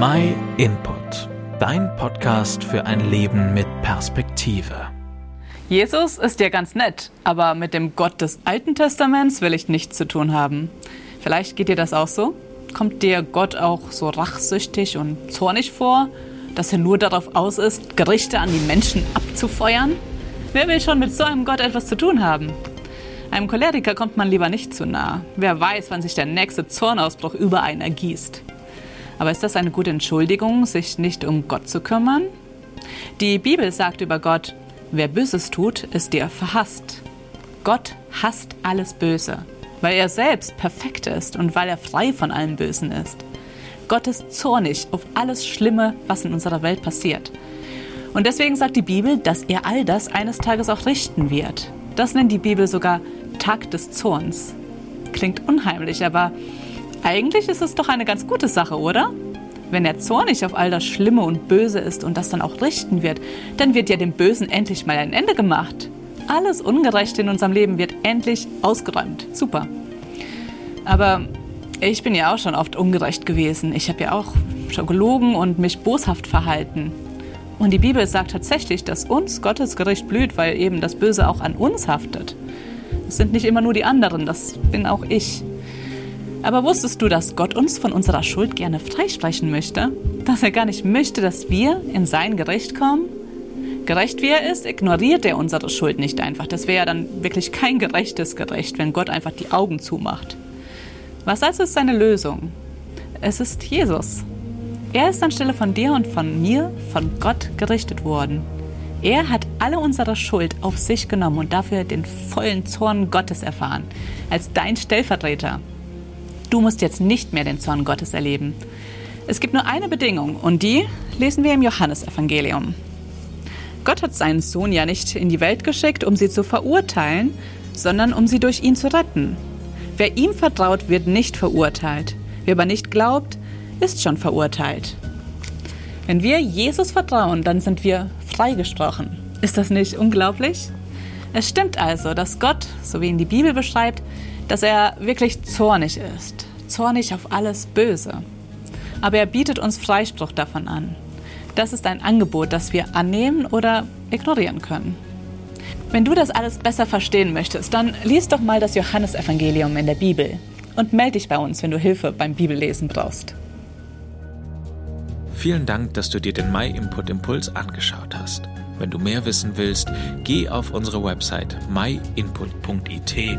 My Input, dein Podcast für ein Leben mit Perspektive. Jesus ist ja ganz nett, aber mit dem Gott des Alten Testaments will ich nichts zu tun haben. Vielleicht geht dir das auch so? Kommt dir Gott auch so rachsüchtig und zornig vor, dass er nur darauf aus ist, Gerichte an die Menschen abzufeuern? Wer will schon mit so einem Gott etwas zu tun haben? Einem Choleriker kommt man lieber nicht zu nah. Wer weiß, wann sich der nächste Zornausbruch über einen ergießt. Aber ist das eine gute Entschuldigung, sich nicht um Gott zu kümmern? Die Bibel sagt über Gott, wer Böses tut, ist dir verhasst. Gott hasst alles Böse, weil er selbst perfekt ist und weil er frei von allem Bösen ist. Gott ist zornig auf alles Schlimme, was in unserer Welt passiert. Und deswegen sagt die Bibel, dass er all das eines Tages auch richten wird. Das nennt die Bibel sogar Tag des Zorns. Klingt unheimlich, aber eigentlich ist es doch eine ganz gute Sache, oder? Wenn er zornig auf all das Schlimme und Böse ist und das dann auch richten wird, dann wird ja dem Bösen endlich mal ein Ende gemacht. Alles Ungerechte in unserem Leben wird endlich ausgeräumt. Super. Aber ich bin ja auch schon oft ungerecht gewesen. Ich habe ja auch schon gelogen und mich boshaft verhalten. Und die Bibel sagt tatsächlich, dass uns Gottes Gericht blüht, weil eben das Böse auch an uns haftet. Es sind nicht immer nur die anderen, das bin auch ich. Aber wusstest du, dass Gott uns von unserer Schuld gerne freisprechen möchte? Dass er gar nicht möchte, dass wir in sein Gericht kommen? Gerecht wie er ist, ignoriert er unsere Schuld nicht einfach. Das wäre ja dann wirklich kein gerechtes Gericht, wenn Gott einfach die Augen zumacht. Was also ist seine Lösung? Es ist Jesus. Er ist anstelle von dir und von mir von Gott gerichtet worden. Er hat alle unsere Schuld auf sich genommen und dafür den vollen Zorn Gottes erfahren, als dein Stellvertreter. Du musst jetzt nicht mehr den Zorn Gottes erleben. Es gibt nur eine Bedingung und die lesen wir im Johannesevangelium. Gott hat seinen Sohn ja nicht in die Welt geschickt, um sie zu verurteilen, sondern um sie durch ihn zu retten. Wer ihm vertraut, wird nicht verurteilt. Wer aber nicht glaubt, ist schon verurteilt. Wenn wir Jesus vertrauen, dann sind wir freigesprochen. Ist das nicht unglaublich? Es stimmt also, dass Gott, so wie ihn die Bibel beschreibt, dass er wirklich zornig ist, zornig auf alles Böse. Aber er bietet uns Freispruch davon an. Das ist ein Angebot, das wir annehmen oder ignorieren können. Wenn du das alles besser verstehen möchtest, dann lies doch mal das Johannesevangelium in der Bibel und melde dich bei uns, wenn du Hilfe beim Bibellesen brauchst. Vielen Dank, dass du dir den My Input Impuls angeschaut hast. Wenn du mehr wissen willst, geh auf unsere Website myinput.it